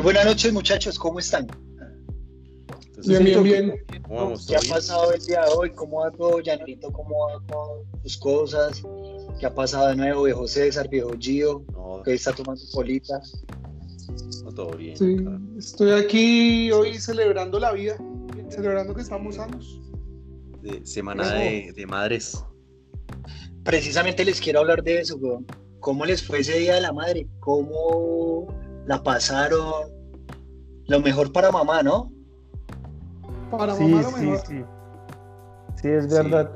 Muy buenas noches, muchachos, ¿cómo están? bien, bien, bien. ¿Qué ha pasado el día de hoy? ¿Cómo va todo, Janito? ¿Cómo va con tus cosas? ¿Qué ha pasado de nuevo, viejo César, viejo Gio? ¿Qué está tomando polita? No, todo bien. Sí, estoy aquí hoy celebrando la vida, celebrando que estamos sanos. De semana de, de, madres. Precisamente les quiero hablar de eso, weón. ¿Cómo les fue ese día de la madre? ¿Cómo la pasaron? Lo mejor para mamá, ¿no? Para sí, mamá lo sí, mejor. sí. Sí, es verdad.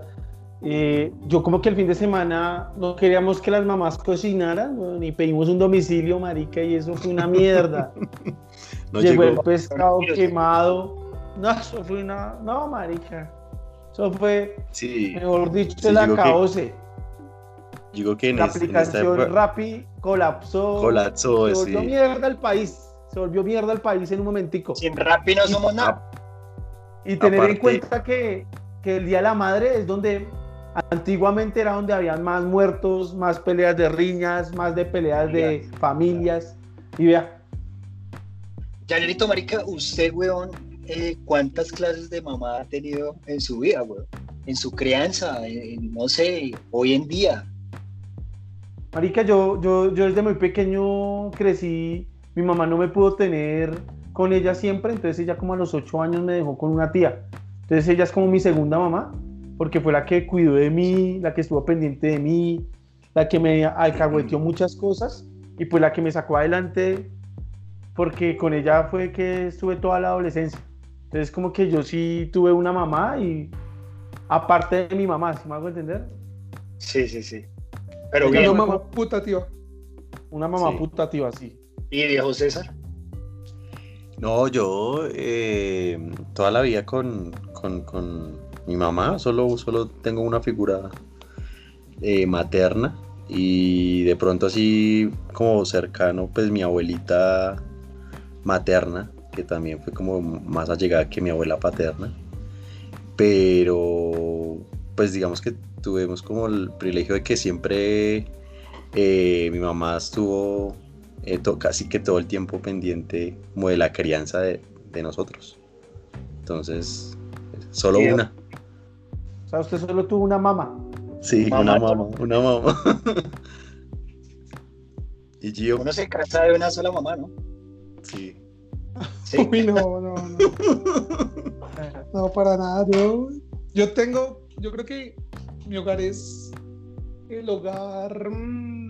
Eh, yo como que el fin de semana no queríamos que las mamás cocinaran, y pedimos un domicilio, marica, y eso fue una mierda. No llegó, llegó. el pescado quemado. No, eso fue una... No, marica. Eso fue, Sí, mejor dicho, Sí, la que- caose. Digo que en, La es- en esta aplicación Rappi colapsó. colapsó, Se sí. volvió mierda el país. Se volvió mierda el país en un momentico. Sin Rappi no somos nada. Y tener en cuenta que, que el Día de la Madre es donde antiguamente era donde habían más muertos, más peleas de riñas, más de peleas de familias. Y vea, Janito, marica, usted, weón, eh, ¿cuántas clases de mamá ha tenido en su vida, weón? En su crianza, en- no sé, hoy en día. Marica, yo, yo, yo desde muy pequeño crecí, mi mamá no me pudo tener con ella siempre, entonces ella como a los ocho años me dejó con una tía. Entonces ella es como mi segunda mamá, porque fue la que cuidó de mí, la que estuvo pendiente de mí, la que me alcahueteó muchas cosas y pues la que me sacó adelante, porque con ella fue que estuve toda la adolescencia. Entonces como que yo sí tuve una mamá y aparte de mi mamá, ¿sí me hago entender? Sí, sí, sí. Pero bien, Una mamá putativa. Una mamá Sí. putativa, sí. ¿y viejo César? No, yo eh, toda la vida con, con- con mi mamá, solo, solo tengo una figura eh, materna y de pronto así como cercano, pues mi abuelita materna, que también fue como más allegada que mi abuela paterna, pero pues digamos que tuvimos como el privilegio de que siempre eh, mi mamá estuvo eh, to- casi que todo el tiempo pendiente como de la crianza de, de nosotros. Entonces, solo Sí. una. O sea, usted solo tuvo una mamá. Sí, Mamá, una ¿no? mamá, una mamá. y Gio, Uno se casa de una sola mamá, ¿no? sí. Sí. Uy, no, no, no. No, para nada. Yo, yo tengo, yo creo que mi hogar es el hogar mm,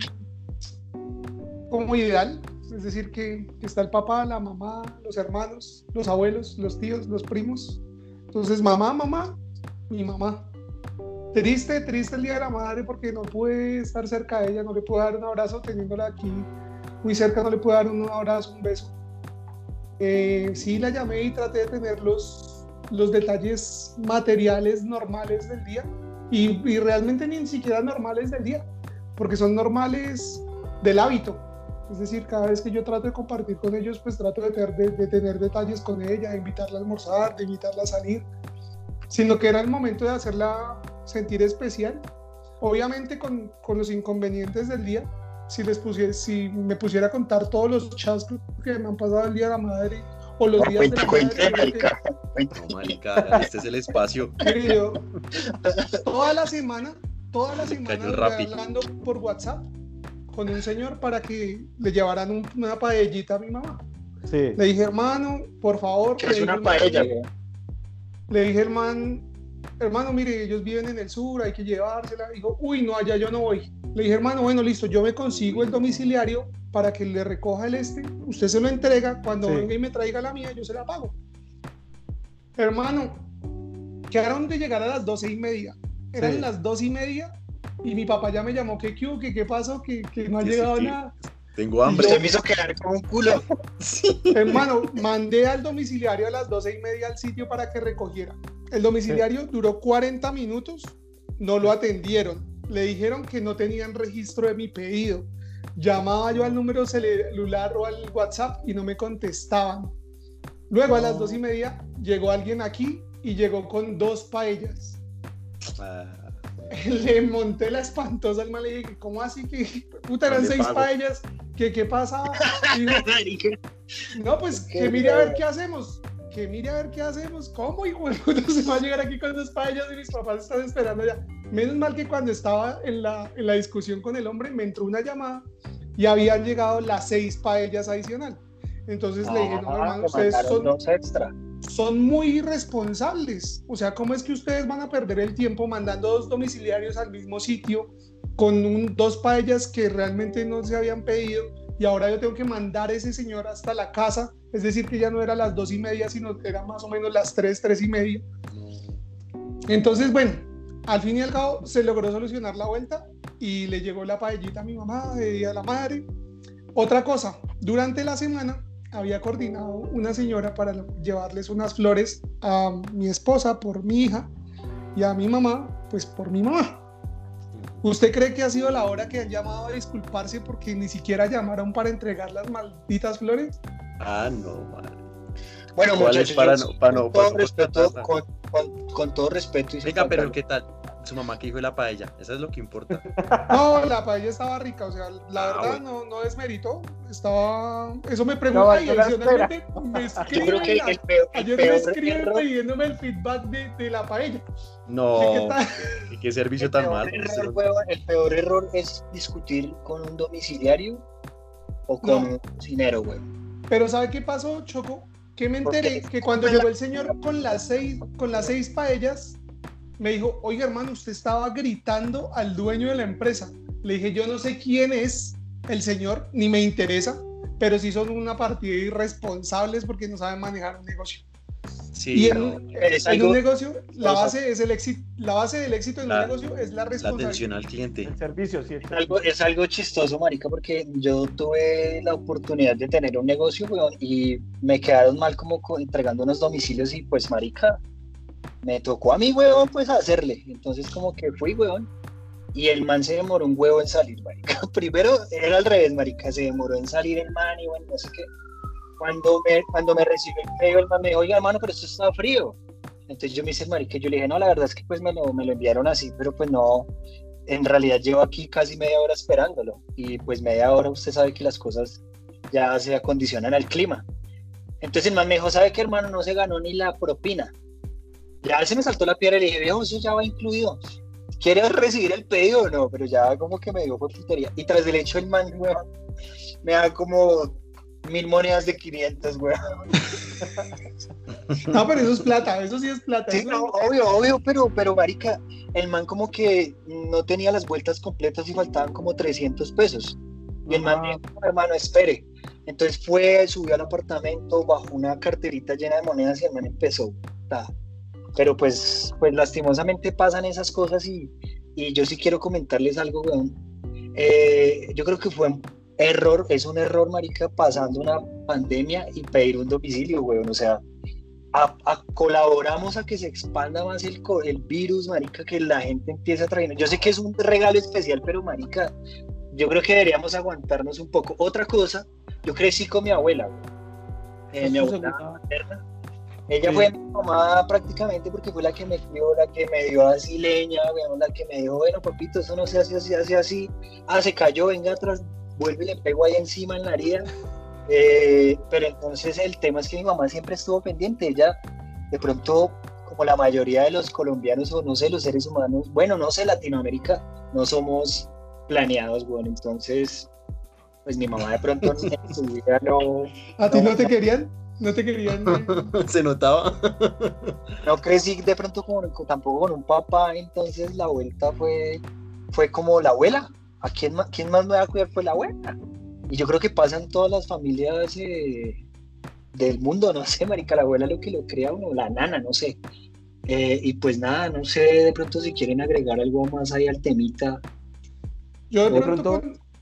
como ideal. Es decir, que, está el papá, la mamá, los hermanos, los abuelos, los tíos, los primos. Entonces, mamá, mamá, mi mamá. Triste, triste el día de la madre porque no pude estar cerca de ella, no le puedo dar un abrazo teniéndola aquí muy cerca, no le puedo dar un abrazo, un beso. Eh, sí la llamé y traté de tener los, detalles materiales normales del día y, realmente ni siquiera normales del día, porque son normales del hábito. Es decir, cada vez que yo trato de compartir con ellos, pues trato de tener, de, de tener detalles con ella, de invitarla a almorzar, de invitarla a salir, sino que era el momento de hacerla sentir especial. Obviamente con, con los inconvenientes del día, si, les pusiera, si me pusiera a contar todos los chats que me han pasado el día de la madre o los No, días de madre, creo que- marica. No, marica, este es el espacio. Mire, yo, toda la semana, toda la semana hablando por WhatsApp con un señor para que le llevaran un- una paellita a mi mamá. Sí. Le dije, hermano, por favor. Que le es una paella. Le dije, hermano, hermano, mire, ellos viven en el sur, hay que llevársela. Dijo, uy, no, allá yo no voy. Le dije, hermano, bueno, listo, yo me consigo el domiciliario para que le recoja el este. Usted se lo entrega, cuando Sí. venga y me traiga la mía, yo se la pago. Hermano, quedaron de llegar a las doce y media. Eran Sí. las dos y media y mi papá ya me llamó, que qué, que qué pasó, que, no ha sí, llegado nada. Tengo hambre. Usted me hizo quedar con un culo. Hermano, mandé al domiciliario a las doce y media al sitio para que recogiera. El domiciliario duró 40 minutos, no lo atendieron. Le dijeron que no tenían registro de mi pedido. Llamaba yo al número celular o al WhatsApp y no me contestaban. Luego a las dos y media llegó alguien aquí y llegó con dos paellas. Ah, le monté la espantosa al mal y dije, ¿cómo así que puta eran seis paellas? ¿Qué, qué pasa? no, pues que mire a ver qué hacemos. Que mire a ver qué hacemos. ¿Cómo, hijo de puta, se va a llegar aquí con dos paellas y mis papás están esperando ya? Menos mal que cuando estaba en la, en la discusión con el hombre, me entró una llamada y habían llegado las seis paellas adicional. Entonces le dije, no, ah, hermano, ustedes son, extra son muy irresponsables. O sea, ¿cómo es que ustedes van a perder el tiempo mandando dos domiciliarios al mismo sitio con dos paellas que realmente no se habían pedido? Y ahora yo tengo que mandar a ese señor hasta la casa. Es decir, que ya no era las dos y media, sino que era más o menos las tres, tres y media. Entonces, bueno, al fin y al cabo se logró solucionar la vuelta y le llegó la paellita a mi mamá de Día de la Madre. Otra cosa, durante la semana había coordinado una señora para llevarles unas flores a mi esposa por mi hija y a mi mamá, pues por mi mamá. ¿Usted cree que ha sido la hora que han llamado a disculparse porque ni siquiera llamaron para entregar las malditas flores? Ah, no, man. Bueno, muchachos, para no, para no, con, todo respeto, con, todo respeto. Venga, pero ¿qué tal? Su mamá que dijo la paella, eso es lo que importa. No, la paella estaba rica, o sea, la ah, verdad no, no es mérito, estaba, eso me pregunta y adicionalmente me escribe, Yo creo que el peor, ayer me escriben pidiéndome el feedback de, de la paella. No, ¿qué, qué servicio tan malo. el peor error es discutir con un domiciliario o con un cocinero, güey. Pero ¿sabe qué pasó, Choco? Que me enteré que cuando llegó el señor con las seis, con las seis paellas, me dijo, oiga hermano, usted estaba gritando al dueño de la empresa. Le dije, yo no sé quién es el señor, ni me interesa, pero sí son una partida de irresponsables porque no saben manejar un negocio. Sí, y en, un negocio, la base, es el éxito, la base del éxito en un negocio es la responsabilidad. La atención al cliente. El servicio, sí. Es algo, es algo chistoso, marica, porque yo tuve la oportunidad de tener un negocio, y me quedaron mal como entregando unos domicilios y pues, marica, me tocó a mí, huevón, pues hacerle. Entonces como que fui, huevón. Y el man se demoró un huevo en salir, marica. Primero era al revés, marica. Se demoró en salir el man y bueno, no sé qué. Cuando me, cuando me recibió el pedido, el man me dijo, oiga, hermano, pero esto está frío. Entonces yo me hice, marica, yo le dije, no, la verdad es que pues me lo, me lo enviaron así, pero pues no, en realidad llevo aquí casi media hora esperándolo. Y pues media hora usted sabe que las cosas ya se acondicionan al clima. Entonces el man me dijo, ¿sabe qué, hermano? No se ganó ni la propina. Ya se me saltó la piedra y le dije, viejo, eso ya va incluido. ¿Quieres recibir el pedido o no? Pero ya como que me dio por putería. Y tras el hecho, el man, weón, me da como mil monedas de 500, weón. No, pero eso es plata, eso sí es plata. Sí, no, obvio, obvio, pero, pero, marica, el man como que no tenía las vueltas completas y faltaban como 300 pesos. Y el man dijo, hermano, espere. Entonces fue, subió al apartamento, bajó una carterita llena de monedas y el man empezó. Ta, pero pues, pues lastimosamente pasan esas cosas y, y yo sí quiero comentarles algo, weón. Eh, yo creo que fue un error, es un error, marica, pasando una pandemia y pedir un domicilio, weón. O sea, a, colaboramos a que se expanda más el, el virus, marica, que la gente empiece a traer. Yo sé que es un regalo especial, pero marica, yo creo que deberíamos aguantarnos un poco. Otra cosa, yo crecí con mi abuela, eh, mi abuela materna ella fue mi mamá prácticamente porque fue la que me crió, la que me dio así leña, la que me dijo, bueno, papito, eso no se hace así, así, así. Ah, se cayó, venga atrás, vuelve y le pego ahí encima en la herida. Eh, pero entonces el tema es que mi mamá siempre estuvo pendiente. Ella, de pronto, como la mayoría de los colombianos o no sé, los seres humanos, bueno, no sé, Latinoamérica, no somos planeados, bueno, entonces, pues mi mamá de pronto en su vida no. ¿A ti no te querían? No te querían. Se notaba. no crecí de pronto como, tampoco con un papá, entonces la vuelta fue, fue como la abuela. ¿A quién más, quién más me va a cuidar? Fue la abuela. Y yo creo que pasa en todas las familias eh, del mundo, no sé, marica, la abuela lo que lo crea uno, la nana, no sé. Eh, y pues nada, no sé de pronto si quieren agregar algo más ahí al temita. Yo de, pronto,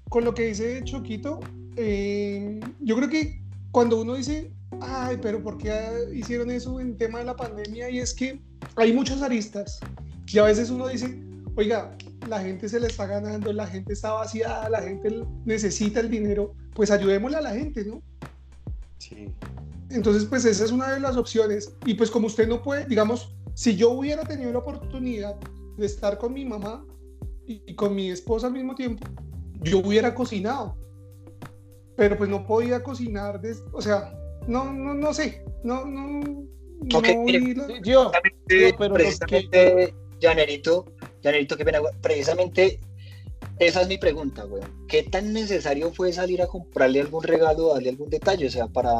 Con, lo que dice Choquito, eh, yo creo que cuando uno dice ay, pero ¿por qué hicieron eso en tema de la pandemia? Y es que hay muchas aristas y a veces uno dice, oiga, la gente se le está ganando, la gente está vaciada, la gente necesita el dinero, pues ayudémosle a la gente, ¿no? Sí. Entonces, pues esa es una de las opciones. Y pues como usted no puede, digamos, si yo hubiera tenido la oportunidad de estar con mi mamá y, con mi esposa al mismo tiempo, yo hubiera cocinado. Pero pues no podía cocinar, o sea, no, no, no sé, no, no. Okay, no yo, pero precisamente, Janerito, Janerito, qué pena, precisamente esa es mi pregunta, güey. ¿Qué tan necesario fue salir a comprarle algún regalo, darle algún detalle? O sea, para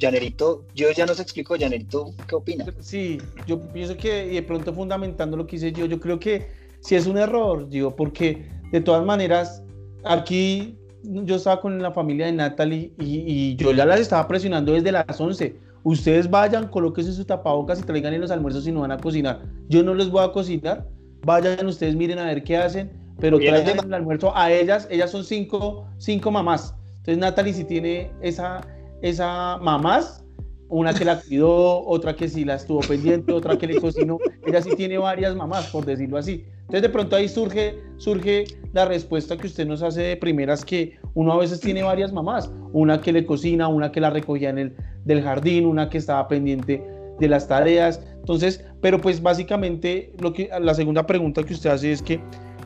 Janerito, yo ya nos explico, Janerito, ¿qué opina? Sí, yo pienso que, y de pronto fundamentando lo que hice yo, yo creo que sí es un error, digo, porque de todas maneras, aquí yo estaba con la familia de Natalie y, yo ya las estaba presionando desde las 11. Ustedes vayan, colóquense sus tapabocas y traigan en los almuerzos si no van a cocinar. Yo no les voy a cocinar. Vayan ustedes, miren a ver qué hacen, pero traigan el almuerzo a ellas. Ellas son cinco, cinco mamás. Entonces Natalie si tiene esa, esa mamás, una que la cuidó, otra que sí la estuvo pendiente, otra que le cocinó. Ella sí tiene varias mamás, por decirlo así. Entonces de pronto ahí surge, surge la respuesta que usted nos hace de primeras que uno a veces tiene varias mamás, una que le cocina, una que la recogía en el del jardín, una que estaba pendiente de las tareas. Entonces, pero pues básicamente lo que la segunda pregunta que usted hace es que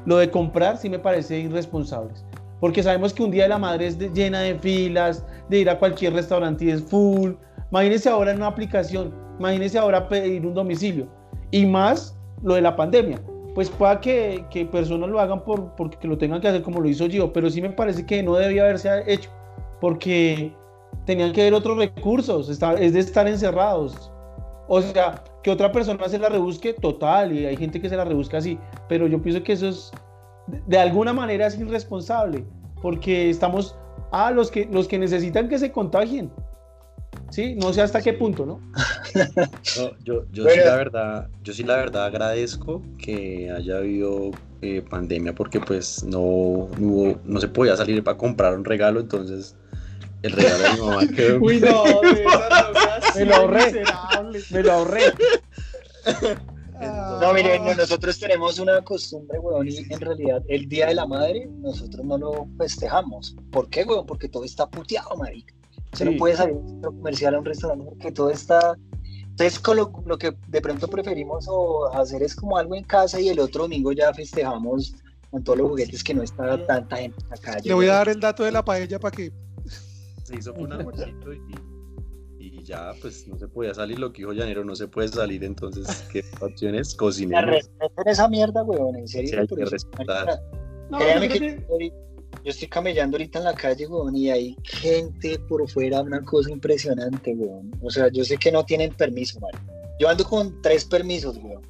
lo de comprar sí me parece irresponsable. Porque sabemos que un día de la madre es llena de filas, de ir a cualquier restaurante y es full. Imagínese ahora en una aplicación, imagínese ahora pedir un domicilio. Y más lo de la pandemia pues pueda que, que, personas lo hagan por, porque lo tengan que hacer como lo hizo yo, pero sí me parece que no debía haberse hecho, porque tenían que ver otros recursos, es de estar encerrados. O sea, que otra persona se la rebusque, total, y hay gente que se la rebusca así, pero yo pienso que eso es, de alguna manera es irresponsable, porque estamos, a ah, los que, los que necesitan que se contagien, ¿sí? No sé hasta qué punto, ¿no? yo, yo sí la verdad, yo sí la verdad agradezco que haya habido eh, pandemia porque pues no, no, no se podía salir para comprar un regalo, entonces el regalo de mi mamá quedó... Uy, no, me lo ahorré, me lo ahorré. no, miren, nosotros tenemos una costumbre, weón, y en realidad el Día de la Madre nosotros no lo festejamos. ¿Por qué, weón? Porque todo está puteado, marica. Se no puede salir un comercial a un restaurante porque todo está. Entonces, con lo, que de pronto preferimos o hacer es como algo en casa y el otro domingo ya festejamos con todos los juguetes que no está tanta gente en la calle. Le voy a dar el dato de la paella para que. Se hizo un almuercito y, y, ya, pues no se podía salir. Lo que dijo Llanero, no se puede salir. Entonces, ¿qué opciones? Cocinar. esa mierda, weón, en serio. Sí, hay que respetar. No, Créame que, yo estoy camellando ahorita en la calle, weón, y hay gente por fuera, una cosa impresionante, weón. O sea, yo sé que no tienen permiso, man. Yo ando con tres permisos, weón.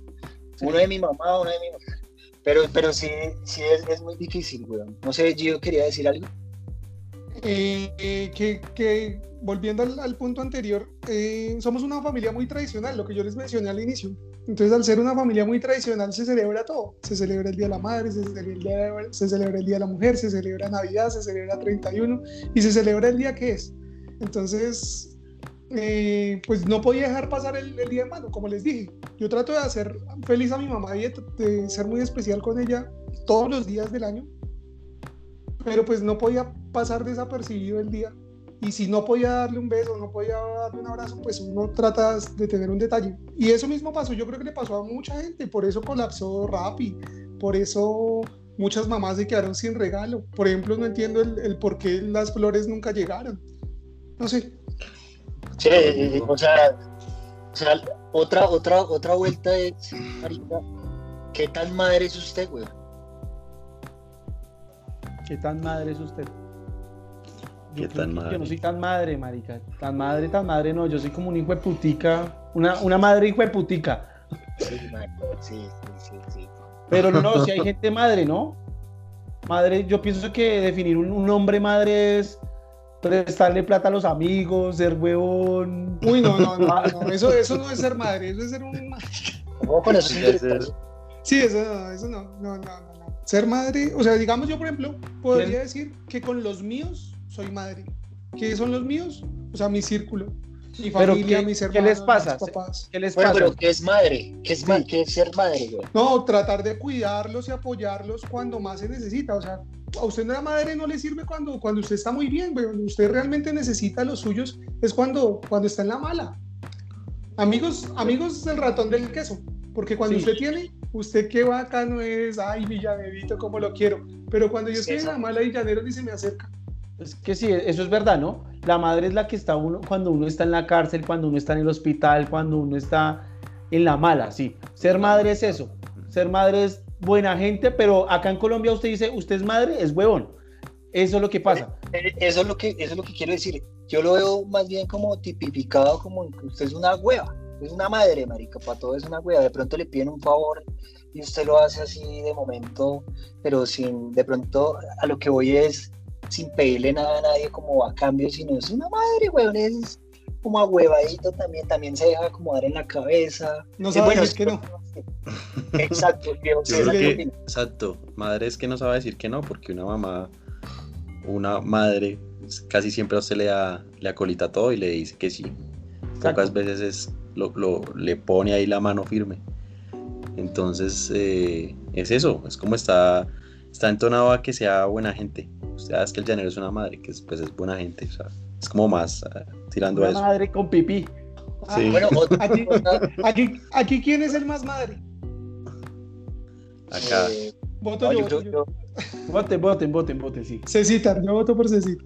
Uno de mi mamá, uno de mi mamá. Pero, pero sí, sí es, es muy difícil, weón. No sé, Gio, quería decir algo. Eh, eh, que, que, volviendo al, punto anterior, eh, somos una familia muy tradicional, lo que yo les mencioné al inicio. Entonces, al ser una familia muy tradicional, se celebra todo. Se celebra el Día de la Madre, se celebra el Día de, se celebra el día de la Mujer, se celebra Navidad, se celebra 31 y se celebra el día que es. Entonces, pues no podía dejar pasar el, día de mano, como les dije. Yo trato de hacer feliz a mi mamá y de ser muy especial con ella todos los días del año pero pues no podía pasar desapercibido el día. Y si no podía darle un beso, no podía darle un abrazo, pues uno trata de tener un detalle. Y eso mismo pasó, yo creo que le pasó a mucha gente, por eso colapsó Rappi, por eso muchas mamás se quedaron sin regalo. Por ejemplo, no entiendo el, por qué las flores nunca llegaron. No sé. Sí, o sea, o sea otra, otra, otra vuelta es, ¿qué tan madre es usted, güey? ¿Qué tan madre es usted? ¿Qué tan madre? Yo no soy tan madre, marica. Tan madre, tan madre, no. Yo soy como un hijo de putica. Una, una madre hijo de putica. Sí, sí, sí, sí. Pero no, no, si hay gente madre, ¿no? Madre, yo pienso que definir un, hombre madre es prestarle plata a los amigos, ser huevón. Uy, no, no, no, Eso, eso no es ser madre, eso es ser un. Sí, eso no, eso no, no, no ser madre, o sea, digamos yo, por ejemplo, podría decir que con los míos soy madre. ¿Qué son los míos? O sea, mi círculo, mi familia, mis hermanos, ¿qué les pasa? mis papás. ¿Qué les pasa? Bueno, pero ¿qué es madre? ¿Qué es, ¿Qué es ser madre, güey? No, tratar de cuidarlos y apoyarlos cuando más se necesita. O sea, a usted la madre no le sirve cuando, cuando usted está muy bien, güey. Cuando usted realmente necesita a los suyos es cuando, cuando está en la mala. Amigos, amigos del ratón del queso. Porque cuando usted tiene, usted qué bacano es, ay, Villanerito, cómo lo quiero. Pero cuando yo estoy en la mala Villanero ni se me acerca. Es que sí, eso es verdad, ¿no? La madre es la que está uno cuando uno está en la cárcel, cuando uno está en el hospital, cuando uno está en la mala, sí. Ser madre es eso. Ser madre es buena gente, pero acá en Colombia usted dice, usted es madre, es huevón. Eso es lo que pasa. Eh, eh, eso es lo que, eso es lo que quiero decir. Yo lo veo más bien como tipificado como usted es una hueva, es una madre, marica, para todo es una hueva. De pronto le piden un favor y usted lo hace así de momento, pero sin, de pronto a lo que voy es sin pedirle nada a nadie como a cambio, sino es una madre, weón, es como a huevadito también, también se deja acomodar en la cabeza. No sabe decir que no. Exacto, exacto, madre es que no sabe decir que no, porque una mamá, una madre, casi siempre a usted le da, le acolita todo y le dice que sí. Pocas veces es, lo, le pone ahí la mano firme. Entonces, eh, es eso, es como está, está entonado a que sea buena gente. Usted es que el llanero es una madre, que pues es buena gente, o sea, es como más uh, tirando una eso. madre con pipí. Sí. bueno, aquí, aquí, aquí, ¿quién es el más madre? Acá. Eh, voto yo, yo, yo. Voten, voten, voten, voten, sí. Cecita, yo voto por Cecita.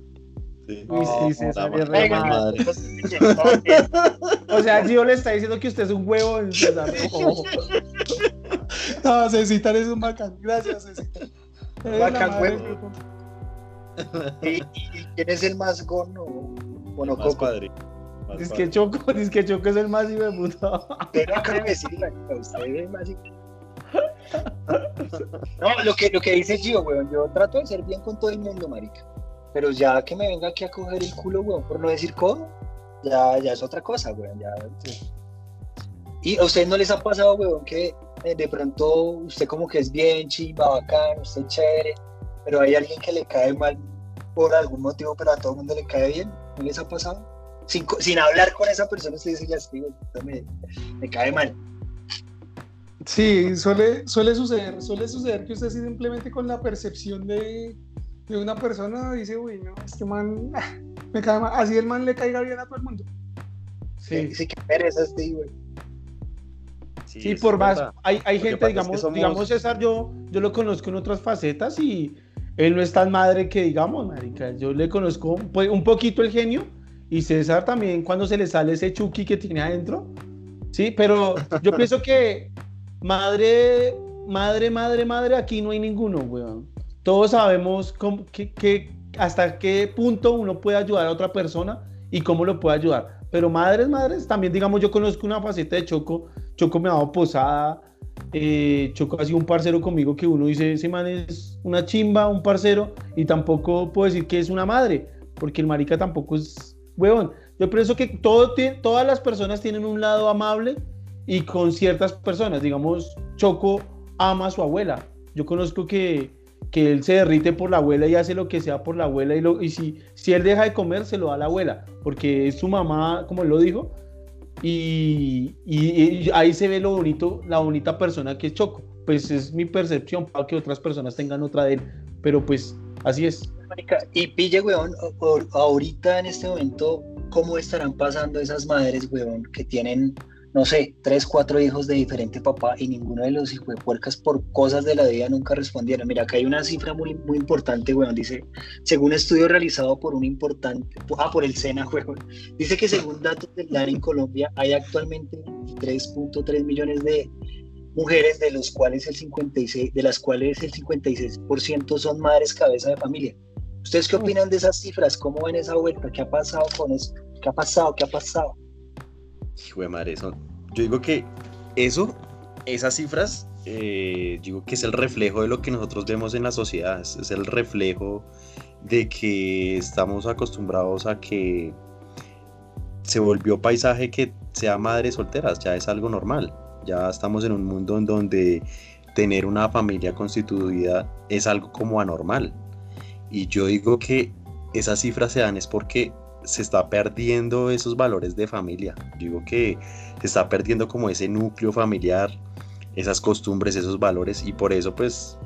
Sí. Uy, sí, sí, la sí, madre. madre. O sea, Gio le está diciendo que usted es un huevo en César. No, Cecita eres un bacán. Gracias, Cecita. La. ¿Y, quién es el más gono? Bueno, Más Coco. padre. Más Dice padre. que Choco, dice que Choco es el más hijo de puta. No acaba de decir, marica, usted es más... No, lo que, lo que dice Gio, weón, yo trato de ser bien con todo el mundo, marica. Pero ya que me venga aquí a coger el culo, weón, por no decir cómo, ya, ya es otra cosa, weón. Ya, Y a ustedes no les ha pasado, weón, que eh, de pronto usted como que es bien chimba, bacán, usted es chévere, pero hay alguien que le cae mal por algún motivo, pero a todo el mundo le cae bien. ¿No les ha pasado? Sin, sin hablar con esa persona, usted dice, ya estoy, me, me cae mal. Sí, suele, suele suceder, suele suceder que usted simplemente con la percepción de, de una persona dice, uy, no, este man me cae mal. Así el man le caiga bien a todo el mundo. Sí, sí, qué pereza este, güey. Sí, es por más, verdad. hay, hay gente, pasa es que digamos, somos- digamos César, yo, yo lo conozco en otras facetas y él no es tan madre que digamos, marica. Yo le conozco un poquito el genio y César también cuando se le sale ese chuki que tiene adentro. Sí, pero yo pienso que madre, madre, madre, madre, aquí no hay ninguno, weón. Todos sabemos cómo- que, que- hasta qué punto uno puede ayudar a otra persona y cómo lo puede ayudar. Pero madres, madres, también digamos, yo conozco una faceta de Choco. Choco me ha dado posada. eh, Choco ha sido un parcero conmigo que uno dice, ese man es una chimba, un parcero, y tampoco puedo decir que es una madre, porque el marica tampoco es huevón. Yo pienso que todo, todas las personas tienen un lado amable y con ciertas personas, digamos, Choco ama a su abuela. Yo conozco que, que él se derrite por la abuela y hace lo que sea por la abuela y, lo, y si, si él deja de comer, se lo da a la abuela, porque es su mamá, como él lo dijo, y, y- y ahí se ve lo bonito, la bonita persona que es Choco. Pues es mi percepción, para que otras personas tengan otra de él, pero pues así es. Y pille, weón, ahorita en este momento, ¿cómo estarán pasando esas madres, weón, que tienen, no sé, tres, cuatro hijos de diferente papá y ninguno de los hijos de puercas por cosas de la vida nunca respondieron? Mira, acá hay una cifra muy, muy importante, weón, dice, según estudio realizado por un importante, ah, por el SENA, weón, dice que según datos del DAN en Colombia hay actualmente 23.3 millones de mujeres, de los cuales el 56, de las cuales el 56% son madres cabeza de familia. ¿Ustedes qué opinan de esas cifras? ¿Cómo ven esa vuelta? ¿Qué ha pasado con eso? ¿Qué ha pasado? ¿Qué ha pasado? Hijo de madre. Yo digo que eso, esas cifras, eh, digo que es el reflejo de lo que nosotros vemos en la sociedad. Es el reflejo de que estamos acostumbrados a que se volvió paisaje que sea madres solteras, ya es algo normal. Ya estamos en un mundo en donde tener una familia constituida es algo como anormal. Y yo digo que esas cifras se dan es porque se está perdiendo esos valores de familia. Digo que se está perdiendo como ese núcleo familiar, esas costumbres, esos valores y por eso pues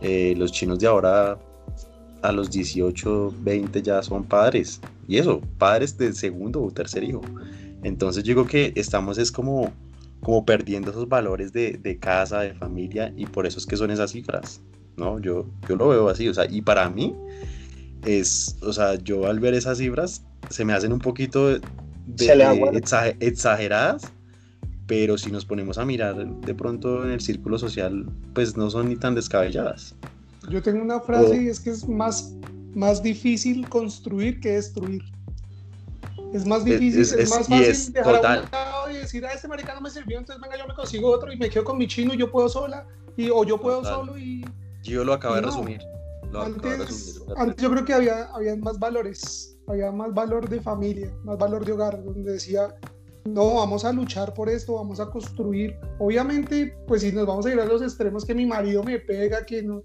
eh, los chinos de ahora a los 18, 20 ya son padres y eso, padres de segundo o tercer hijo. Entonces digo que estamos es como como perdiendo esos valores de, de, casa, de familia, y por eso es que son esas cifras, ¿no? Yo, yo lo veo así, o sea, y para mí es, o sea, yo al ver esas cifras se me hacen un poquito de, exageradas, pero si nos ponemos a mirar de pronto en el círculo social, pues no son ni tan descabelladas. Yo tengo una frase y es que es más, más difícil construir que destruir. Es más difícil, es, más fácil dejar a un lado y decir, a ah, este maricano me sirvió, entonces venga, yo me consigo otro y me quedo con mi chino y yo puedo sola, y, o yo puedo solo y... Yo lo acabo de resumir. Antes, antes, yo creo que había, había más valores, había más valor de familia, más valor de hogar, donde decía, no, vamos a luchar por esto, vamos a construir. Obviamente, pues si nos vamos a ir a los extremos que mi marido me pega, que no,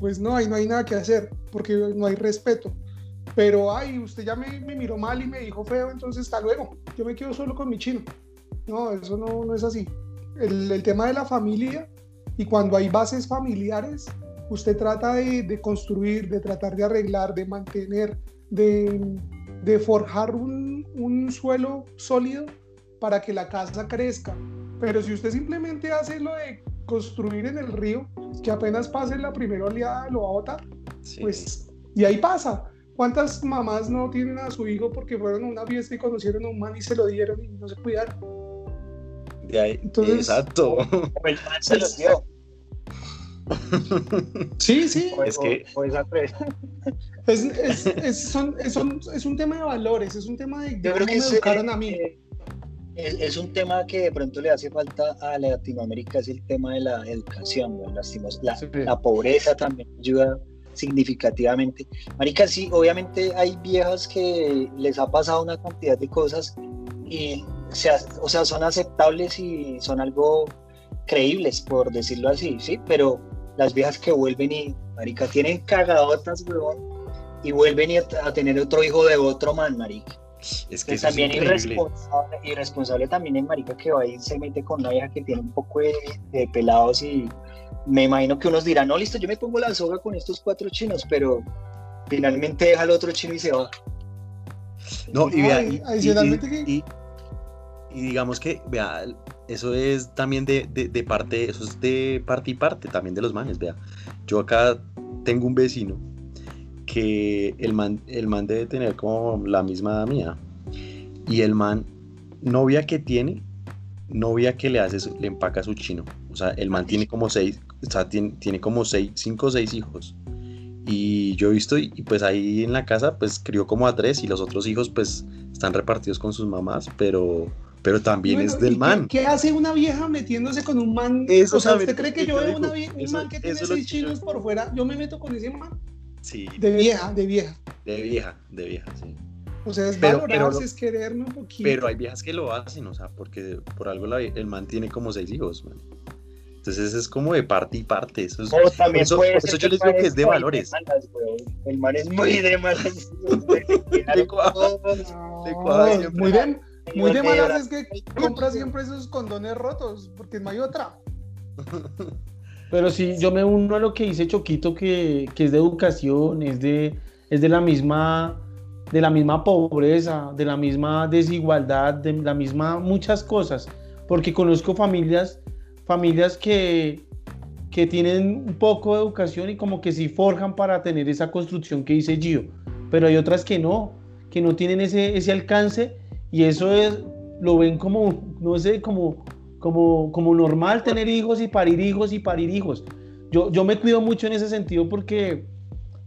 pues no, ahí no hay nada que hacer, porque no hay respeto pero, ay, usted ya me, me, miró mal y me dijo feo, entonces hasta luego. Yo me quedo solo con mi chino. No, eso no, no es así. El, el, tema de la familia y cuando hay bases familiares, usted trata de, de construir, de tratar de arreglar, de mantener, de, de forjar un, un, suelo sólido para que la casa crezca. Pero si usted simplemente hace lo de construir en el río, que apenas pase la primera oleada lo va a botar, pues, y ahí pasa. ¿Cuántas mamás no tienen a su hijo porque fueron a una fiesta y conocieron a un man y se lo dieron y no se cuidaron? De ahí, exacto. el man se los dio. Sí, sí. es que es, es, es, son, es, un tema de valores, es un tema de, Yo creo que me educaron a mí. Es, un tema que de pronto le hace falta a Latinoamérica, es el tema de la educación, la, la pobreza también ayuda significativamente. Marica, sí, obviamente hay viejas que les ha pasado una cantidad de cosas y, o sea, son aceptables y son algo creíbles, por decirlo así, ¿sí? Pero las viejas que vuelven y, marica, tienen cagadotas, huevón, y vuelven a, tener otro hijo de otro man, marica. Es que también es irresponsable, irresponsable también en marica que va y se mete con una vieja que tiene un poco de pelados y me imagino que unos dirán, no, listo, yo me pongo la soga con estos cuatro chinos, pero finalmente deja al otro chino y se va. No, y vea, y, digamos que, vea, eso es también de, de, parte, eso es de parte y parte también de los manes, vea. Yo acá tengo un vecino que el man, el man debe tener como la misma edad mía. Y el man, novia que tiene, novia que le hace, le empaca su chino. O sea, el man tiene como seis, o sea, tiene, tiene como seis, cinco o seis hijos. Y yo he visto, y, pues ahí en la casa, pues crió como a tres y los otros hijos pues están repartidos con sus mamás, pero, pero también es del man. Qué, hace una vieja metiéndose con un man? Eso, o sea, ¿usted cree que yo veo una un man que tiene seis chinos por fuera? ¿Yo me meto con ese man? Sí. De vieja, de vieja. De vieja, de vieja, sí. O sea, es valorarse, es quererme un poquito. Pero hay viejas que lo hacen, o sea, porque por algo el man tiene como seis hijos, man. Entonces es como de parte y parte. Eso, es, eso, eso yo les digo que es de valores. el mar es muy de malas. muy de, muy de malas es que compra siempre esos condones rotos, porque no hay otra. Pero sí, yo me uno a lo que dice Choquito, que, que es de educación, es de, es de la misma de la misma pobreza, de la misma desigualdad, de la misma muchas cosas, porque conozco familias familias que, que tienen un poco de educación y como que sí forjan para tener esa construcción que dice Gio, pero hay otras que no, que no tienen ese, ese alcance y eso es, lo ven como, no sé, como, como, como normal tener hijos y parir hijos y parir hijos. Yo, yo me cuido mucho en ese sentido porque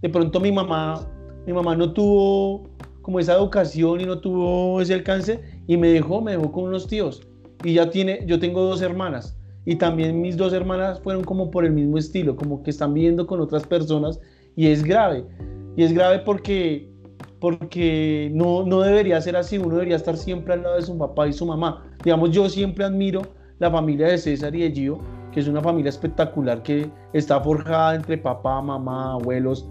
de pronto mi mamá, mi mamá no tuvo como esa educación y no tuvo ese alcance y me dejó, me dejó con unos tíos. Y ya tiene, yo tengo dos hermanas y también mis dos hermanas fueron como por el mismo estilo, como que están viviendo con otras personas y es grave. Y es grave porque, porque no, no debería ser así, uno debería estar siempre al lado de su papá y su mamá. Digamos, yo siempre admiro la familia de César y de Gio, que es una familia espectacular que está forjada entre papá, mamá, abuelos,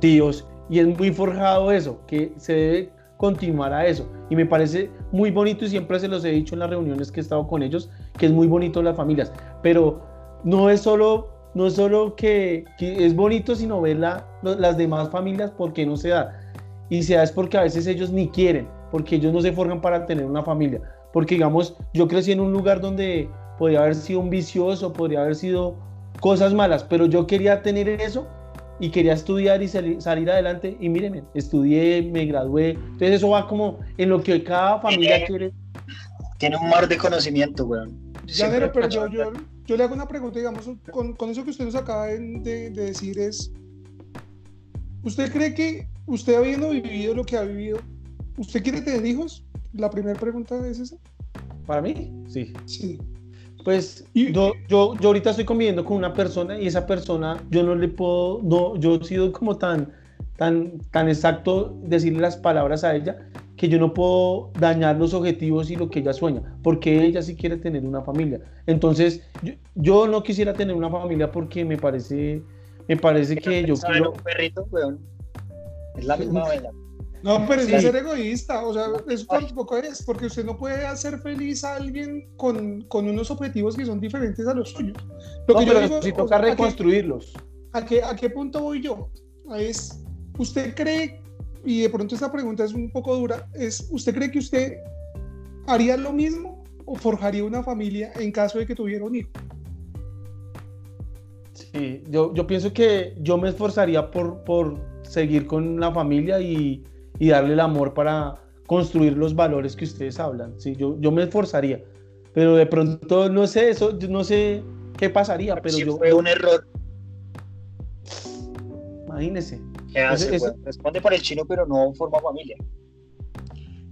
tíos, y es muy forjado eso, que se debe continuar a eso. Y me parece muy bonito y siempre se los he dicho en las reuniones que he estado con ellos, que es muy bonito las familias. Pero no es solo, no es solo que, es bonito, sino ver las demás familias porque no se da. Y se da es porque a veces ellos ni quieren, porque ellos no se forjan para tener una familia. porque digamos, yo crecí en un lugar donde podría haber sido un vicioso, podría haber sido cosas malas, pero yo quería tener eso y quería estudiar y salir, adelante y mírenme, estudié, me gradué, entonces eso va como en lo que cada familia quiere. Tiene un mar de conocimiento, weón. Ya, pero yo, yo, le hago una pregunta, digamos, con, con eso que usted nos acaba de, decir es, ¿usted cree que usted habiendo vivido lo que ha vivido, ¿usted quiere tener hijos? La primera pregunta es esa. ¿Para mí? Sí. Sí. Pues yo, yo, yo ahorita estoy conviviendo con una persona y esa persona yo no le puedo, no, yo he sido como tan, tan, tan exacto decirle las palabras a ella que yo no puedo dañar los objetivos y lo que ella sueña, porque ella sí quiere tener una familia. Entonces, yo, no quisiera tener una familia porque me parece, me parece que yo quiero... un perrito, weón. Es la misma vaina. No, pero es ser egoísta, o sea, eso tampoco es, porque usted no puede hacer feliz a alguien con, con unos objetivos que son diferentes a los suyos. Lo que yo digo, si toca reconstruirlos. ¿a qué, ¿A qué punto voy yo? Es, ¿usted cree y de pronto esta pregunta es un poco dura, es, ¿usted cree que usted haría lo mismo o forjaría una familia en caso de que tuviera un hijo? Sí, yo, yo pienso que yo me esforzaría por, por seguir con la familia y, y, darle el amor para construir los valores que ustedes hablan. Sí, yo, yo me esforzaría, pero de pronto no sé eso, no sé qué pasaría, pero yo... Fue un error. Imagínese. Responde por el chino, pero no forma familia.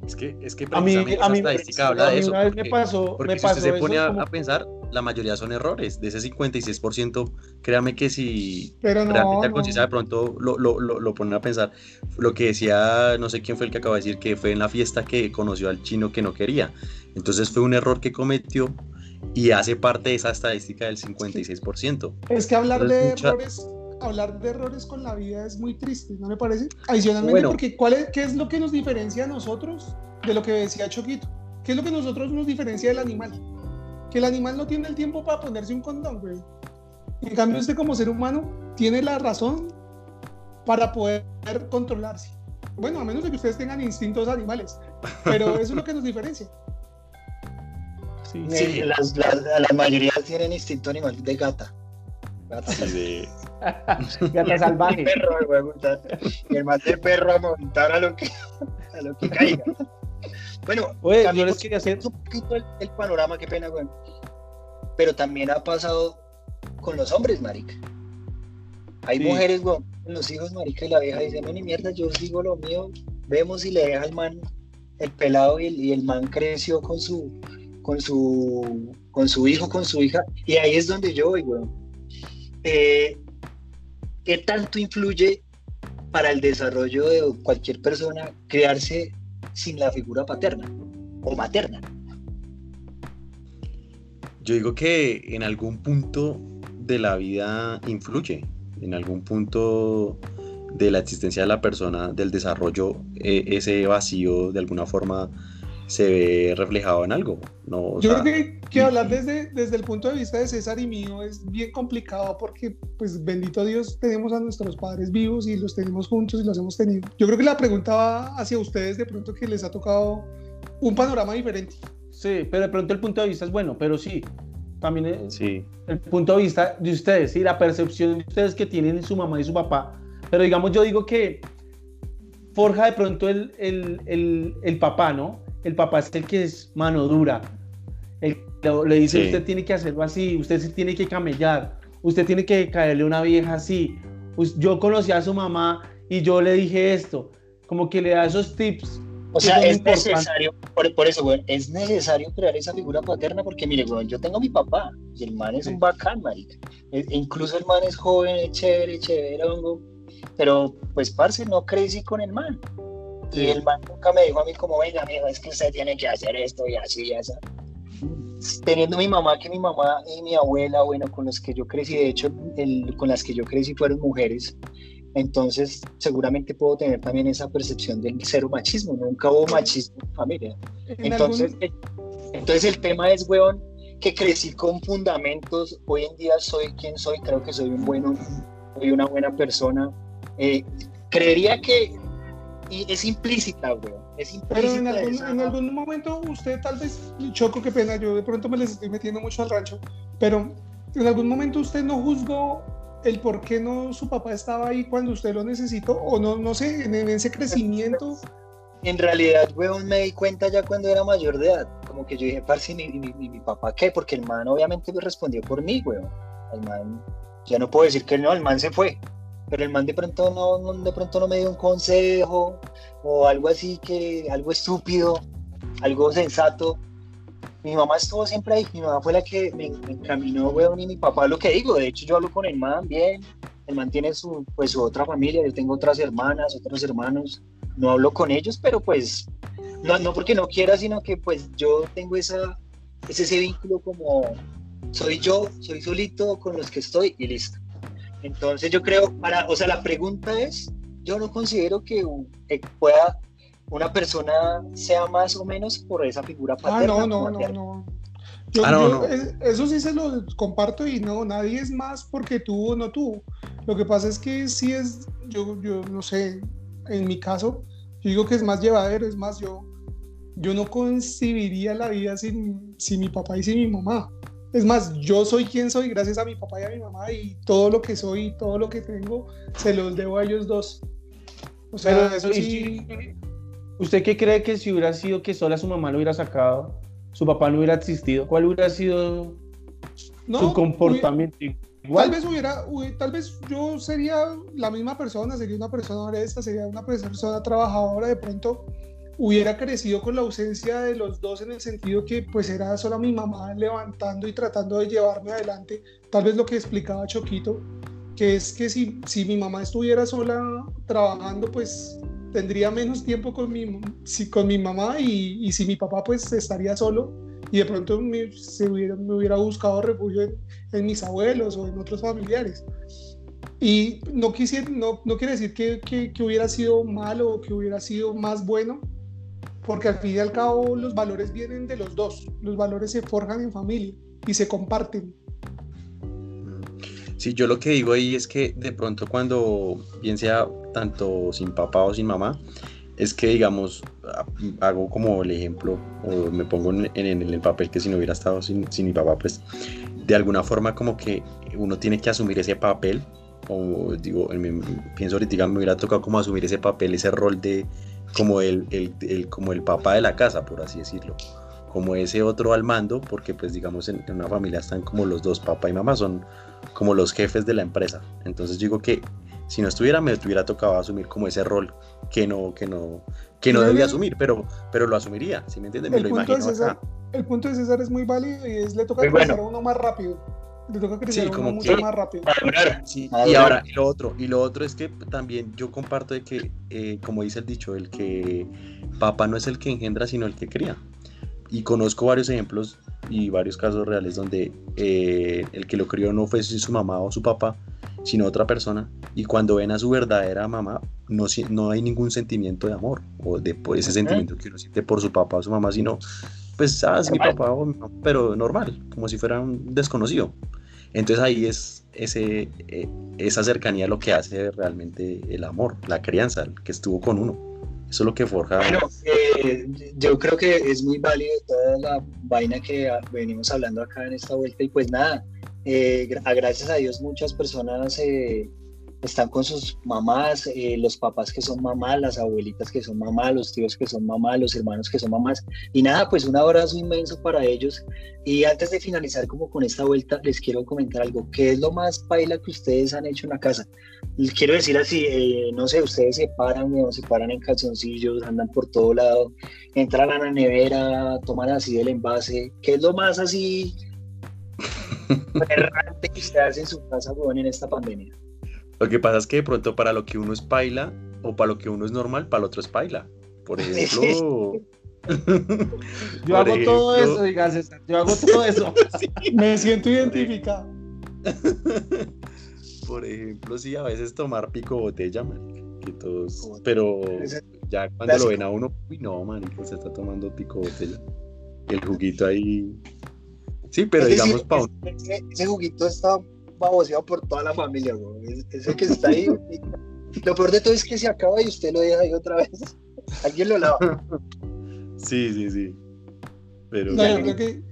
Es que, es que precisamente a mí, esa estadística habla de eso. Porque, me pasó, porque si usted se pone a, pensar, la mayoría son errores. De ese 56%, créame que si Pero realmente no. de pronto lo, lo, lo, lo, ponen a pensar, lo que decía, no sé quién fue el que acaba de decir, que fue en la fiesta que conoció al chino que no quería. Entonces fue un error que cometió y hace parte de esa estadística del 56%. Es que hablar de errores hablar de errores con la vida es muy triste, ¿no me parece? Adicionalmente, porque ¿cuál es, ¿qué es lo que nos diferencia a nosotros de lo que decía Choquito? ¿Qué es lo que nosotros nos diferencia del animal? Que el animal no tiene el tiempo para ponerse un condón, güey. En cambio, usted como ser humano tiene la razón para poder controlarse. Bueno, a menos de que ustedes tengan instintos animales, pero eso es lo que nos diferencia. Sí, sí. Las, la mayoría tienen instinto animal de gata. Gata. de... Gata salvaje. Perro, y el más de perro a montar a lo que, a lo que caiga. Bueno, Oye, yo les quería hacer un poquito el, panorama, qué pena, güey. Pero también ha pasado con los hombres, marica. Hay mujeres, güey, los hijos, marica, y la vieja dice, no, ni mierda, yo digo lo mío, vemos si le deja al man el pelado y el, y el man creció con su, con su, con su hijo, con su hija, y ahí es donde yo voy, güey. Eh, ¿qué tanto influye para el desarrollo de cualquier persona crearse sin la figura paterna o materna? Yo digo que en algún punto de la vida influye, en algún punto de la existencia de la persona, del desarrollo, e, ese vacío de alguna forma se ve reflejado en algo. ¿no? Yo creo que, hablar desde, desde el punto de vista de César y mío es bien complicado porque, pues, bendito Dios, tenemos a nuestros padres vivos y los tenemos juntos y los hemos tenido. Yo creo que la pregunta va hacia ustedes de pronto que les ha tocado un panorama diferente. Sí, pero de pronto el punto de vista es bueno, pero sí, también es sí. el punto de vista de ustedes y la percepción de ustedes que tienen su mamá y su papá. Pero digamos, yo digo que forja de pronto el, el, el, el papá, ¿no? El papá es el que es mano dura. le dice, usted tiene que hacerlo así, usted se tiene que camellar, usted tiene que caerle una vieja así. Yo conocí a su mamá y yo le dije esto, como que le da esos tips. O sea, es necesario, por, eso, güey, es necesario crear esa figura paterna porque, mire, güey, yo tengo a mi papá y el man es un bacán, marica. E, incluso el man es joven, es chévere, chévere, pero pues, parce, no crecí con el man. Y el man nunca me dijo a mí como, venga, amigo, es que usted tiene que hacer esto y así y así. Teniendo mi mamá, que mi mamá y mi abuela, bueno, con los que yo crecí, de hecho, el, con las que yo crecí fueron mujeres, entonces seguramente puedo tener también esa percepción del cero machismo, nunca hubo machismo en familia. Entonces, el, entonces el tema es, weón, que crecí con fundamentos, hoy en día soy quien soy, creo que soy un bueno, soy una buena persona. Eh, creería que y es implícita, güey. Es implícita. Pero en algún, en algún momento usted tal vez, choco, qué pena, yo de pronto me les estoy metiendo mucho al rancho, pero en algún momento usted no juzgó el por qué no su papá estaba ahí cuando usted lo necesitó, o no, no sé, en, ese crecimiento. En realidad, weón, me di cuenta ya cuando era mayor de edad, como que yo dije, parce, ¿y mi, mi, mi, papá qué? Porque el man obviamente me respondió por mí, weón. El man, ya no puedo decir que no, el man se fue, pero el man de pronto no, de pronto no me dio un consejo, o algo así que, algo estúpido, algo sensato, mi mamá estuvo siempre ahí, mi mamá fue la que me, encaminó, weón, y mi papá lo que digo, de hecho yo hablo con el man bien, el man tiene su, pues, su otra familia, yo tengo otras hermanas, otros hermanos, no hablo con ellos, pero pues, no, no porque no quiera, sino que pues yo tengo esa, ese vínculo como, soy yo, soy solito con los que estoy y listo. Entonces yo creo, para, o sea, la pregunta es, yo no considero que, que pueda una persona sea más o menos por esa figura paterna. Ah, no, no, no, no. ah, no, eso sí se lo comparto y no, nadie es más porque tuvo o no tuvo. Lo que pasa es que sí es, yo, yo no sé, en mi caso, yo digo que es más llevadero, es más, yo, yo no concibiría la vida sin, sin mi papá y sin mi mamá. Es más, yo soy quien soy gracias a mi papá y a mi mamá y todo lo que soy, todo lo que tengo, se los debo a ellos dos. O sea, eso sí, ¿Usted qué cree que si hubiera sido que sola su mamá lo hubiera sacado, su papá no hubiera existido, cuál hubiera sido su comportamiento? Tal vez hubiera, tal vez yo sería la misma persona, sería una persona honesta, sería una persona trabajadora, de pronto hubiera crecido con la ausencia de los dos en el sentido que pues era solo mi mamá levantando y tratando de llevarme adelante, tal vez lo que explicaba Choquito, que es que si, si mi mamá estuviera sola trabajando, pues tendría menos tiempo con mi, si, con mi mamá y, y, si mi papá pues estaría solo y de pronto me, se hubiera, me hubiera buscado refugio en, mis abuelos o en otros familiares. Y no, quisiera, no, no quiere decir que, que, que, hubiera sido malo o que hubiera sido más bueno, porque al fin y al cabo los valores vienen de los dos, los valores se forjan en familia y se comparten. Sí, yo lo que digo ahí es que de pronto cuando, bien sea tanto sin papá o sin mamá, es que digamos, hago como el ejemplo, o me pongo en, el papel que si no hubiera estado sin, sin, mi papá, pues de alguna forma como que uno tiene que asumir ese papel, o digo, pienso ahorita me hubiera tocado como asumir ese papel, ese rol de como el, el, como el papá de la casa, por así decirlo como ese otro al mando, porque pues digamos en, una familia están como los dos, papá y mamá, son como los jefes de la empresa. Entonces digo que si no estuviera, me hubiera tocado asumir como ese rol que no, que no, que no debía asumir, pero, pero lo asumiría, ¿sí me entiendes? Me lo imagino El punto de César es muy válido y es le toca crecer a uno más rápido. Le toca crecer a uno mucho más rápido. Sí, y ahora, y lo otro, y lo otro es que también yo comparto de que, eh, como dice el dicho, el que papá no es el que engendra, sino el que cría y conozco varios ejemplos y varios casos reales donde eh, el que lo crió no fue su mamá o su papá, sino otra persona. Y cuando ven a su verdadera mamá, no, no hay ningún sentimiento de amor o de pues, ese sentimiento que uno siente por su papá o su mamá, sino, pues, sabes, mi papá o mi mamá, pero normal, como si fuera un desconocido. Entonces ahí es ese, eh, esa cercanía lo que hace realmente el amor, la crianza, el que estuvo con uno. Eso es lo que forja. Bueno, eh, yo creo que es muy válido toda la vaina que venimos hablando acá en esta vuelta y pues nada, eh, gracias a Dios muchas personas eh, están con sus mamás, eh, los papás que son mamás, las abuelitas que son mamás, los tíos que son mamás, los hermanos que son mamás. Y nada, pues un abrazo inmenso para ellos. Y antes de finalizar como con esta vuelta, les quiero comentar algo. ¿Qué es lo más baila que ustedes han hecho en la casa? Les quiero decir así, eh, no sé, ustedes se paran, o se paran en calzoncillos, andan por todo lado, entran a la nevera, toman así del envase. ¿Qué es lo más así errante que ustedes en su casa, en esta pandemia? Lo que pasa es que de pronto para lo que uno es paila o para lo que uno es normal, para el otro es paila. Por ejemplo. yo hago todo eso, diga César. Yo hago todo eso. Me siento identificado. Por ejemplo, sí, a veces tomar pico botella, man. pero ya cuando lo ven a uno, uy, no, man, se está tomando pico botella. El juguito ahí. Sí, pero digamos, pa ese, ese juguito está baboseado por toda la familia, güey. Ese que está ahí. Lo peor de todo es que se acaba y usted lo deja ahí otra vez. Alguien lo lava. Sí, sí, sí. Pero No, yo creo que.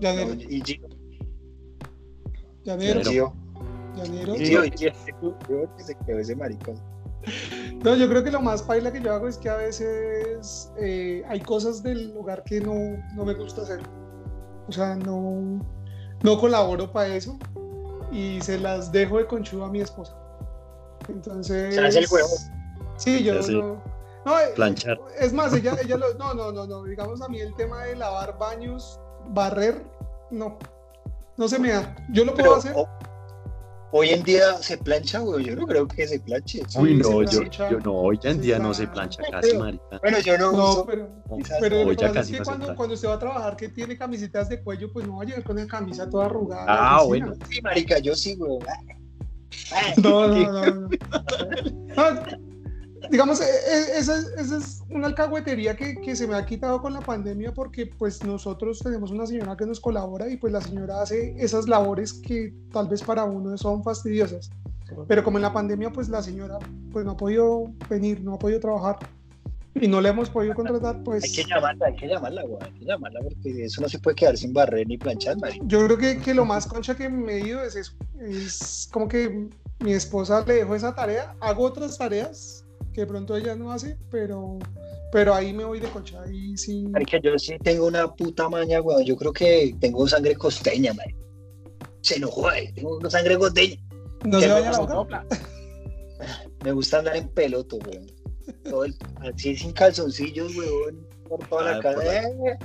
Llanero, Y Gio, llanero, Llanero. llanero. Gio, Gio, Gio, que se quedó ese maricón. No, yo creo que lo más paila que yo hago es que a veces eh, hay cosas del hogar que no, no me gusta hacer. O sea, no, no colaboro para eso y se las dejo de conchudo a mi esposa. Entonces. Se hace el huevo. Sí, yo no. no, eh, planchar. Es más, ella, ella lo, no, no, no, no. Digamos a mí el tema de lavar baños, barrer, no. No se me da. Yo lo puedo Pero hacer. Hoy en día se plancha, güey. Yo no creo que se planche. Sí, Uy, se no, yo, yo no, hoy en día no se plancha. casi, marica. Bueno, yo no, No, uso. pero. quizás Pero lo Hoy que ya pasa es que no cuando, cuando usted va a trabajar que tiene camisetas de cuello, pues no va a llegar con la camisa toda arrugada. Ah, bueno. Sí, marica, yo sí, güey. No, no, no. no. Digamos, e- e- esa, es- esa es una alcahuetería que, que se me ha quitado con la pandemia porque pues nosotros tenemos una señora que nos colabora y pues la señora hace esas labores que tal vez para uno son fastidiosas. Pero como en la pandemia pues la señora pues no ha podido venir, no ha podido trabajar y no le hemos podido contratar, pues Hay que llamarla, hay que llamarla, güey. Hay que llamarla porque eso no se puede quedar sin barrer ni planchar, marica. yo creo que, que lo más concha que me he ido es eso. Es como que mi esposa le dejó esa tarea, hago otras tareas que de pronto ella no hace, pero, pero ahí me voy de concha. Ahí sí. Marica, yo sí tengo una puta maña, güey. Yo creo que tengo sangre costeña, marica. Se lo jode, tengo una sangre costeña. No ¿Qué se me vaya la. Me gusta andar en peloto, güey. Todo el- así sin calzoncillos, weón. Por toda la Ah, cara. Eh.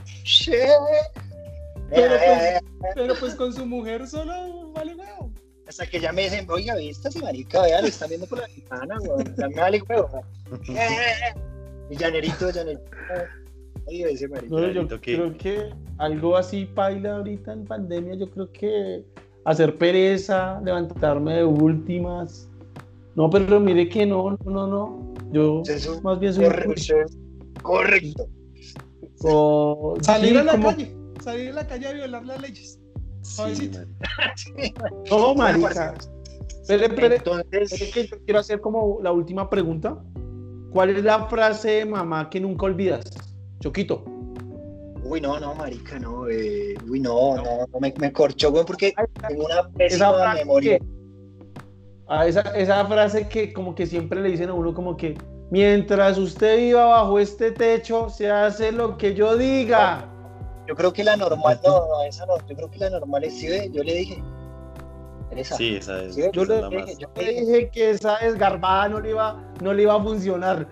Pero Eh, pues- eh, Pero pues con su mujer solo vale huevo. Hasta que ya me dicen, oiga, ¿viste ese marica? Vea, lo están viendo por la ventana, weón. Ya me vale huevo. Eh, Y llanerito, llanerito. Oye, ese marica. No, yo que- creo que algo así paila ahorita en pandemia, yo creo que hacer pereza, levantarme de últimas. No, pero mire que no, no, no, no. Yo Eso- más bien soy un Correcto. Correcto. o- Salir sí, a la como- calle. Salir a la calle a violar las leyes. Sí, Suavecito. marica. No, marica. Espere, espere, Entonces, espere que yo quiero hacer como la última pregunta. ¿Cuál es la frase de mamá que nunca olvidas? Choquito. uy, no, no, marica, no. eh, uy, no, no, no, me, me corchó, güey, porque tengo una pésima memoria. que- ah, esa, esa frase que como que siempre le dicen a uno como que mientras usted viva bajo este techo se hace lo que yo diga. Yo creo que la normal, no, no, esa no. Yo creo que la normal es, sí, ve, yo le dije. Esa. Sí, esa es, Sí, Yo le la dije, más. yo Le dije. que esa desgarbada no le iba, no le iba a funcionar.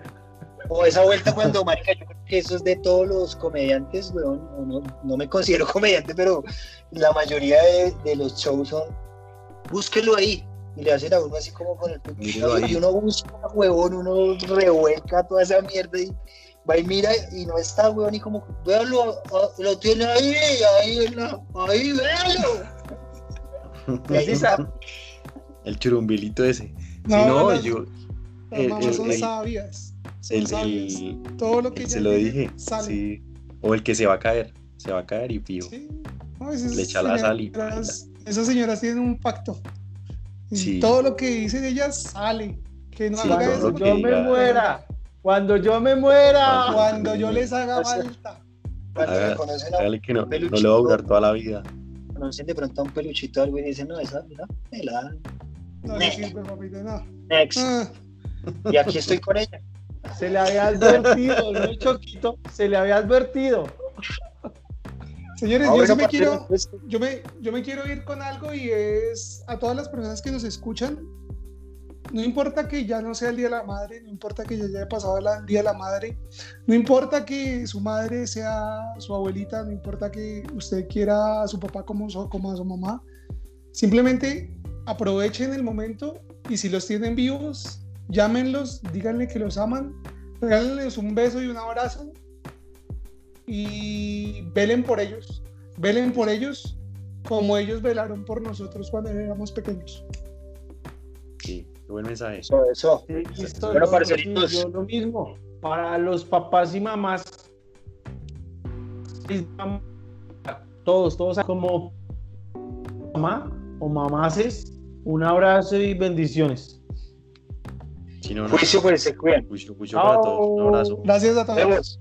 O esa vuelta cuando, marica, yo creo que eso es de todos los comediantes, weón. No, no, no me considero comediante, pero la mayoría de, de los shows son, búsquelo ahí. Y le hacen a uno así como con el y uno busca, huevón, uno revuelca toda esa mierda y va y mira y no está, huevón, y como, véalo, ah, lo tiene ahí, ahí, la- ahí, véalo. Y ahí está. El churumbilito ese. No, sí, no, las- yo. Las el- mamás el- son el- sabias. Son El, sabias. el- Todo lo que se lo dije. sale. Sí. O el que se va a caer. Se va a caer y fijo. Sí. No, Le echa la sal y Esas señoras tienen un pacto. Y Sí. Todo lo que dicen ellas sale. Que no Sí, haga eso. yo me muera, cuando yo me muera. Cuando yo les haga falta. Cuando Haga- me conocen a Hágale que no, no le va a durar toda la vida. conocen de pronto a un peluchito algo y dicen, no, esa, mira, me la dan. No le sirve, papito, no. Next. Ah, Y aquí estoy con ella. Se le había advertido, no Choquito, se le había advertido. Señores, Ah, yo sí me quiero, pues, yo me, yo me quiero ir con algo y es a todas las personas que nos escuchan. No importa que ya no sea el Día de la Madre, no importa que ya haya pasado el Día de la Madre, no importa que su madre sea su abuelita, no importa que usted quiera a su papá como a su mamá. Simplemente aprovechen el momento y si los tienen vivos, llámenlos, díganle que los aman, regálenles un beso y un abrazo y velen por ellos, velen por ellos como ellos velaron por nosotros cuando éramos pequeños. Qué buen mensaje. Eso, eso. Sí, listo, Bueno, parceritos. yo lo mismo. Para los papás y mamás, todos, todos como mamá o mamaces, Un abrazo y bendiciones. Si no, no. Juicio, pues se cuidan. Juicio, juicio para todos. Un abrazo. Gracias a todos.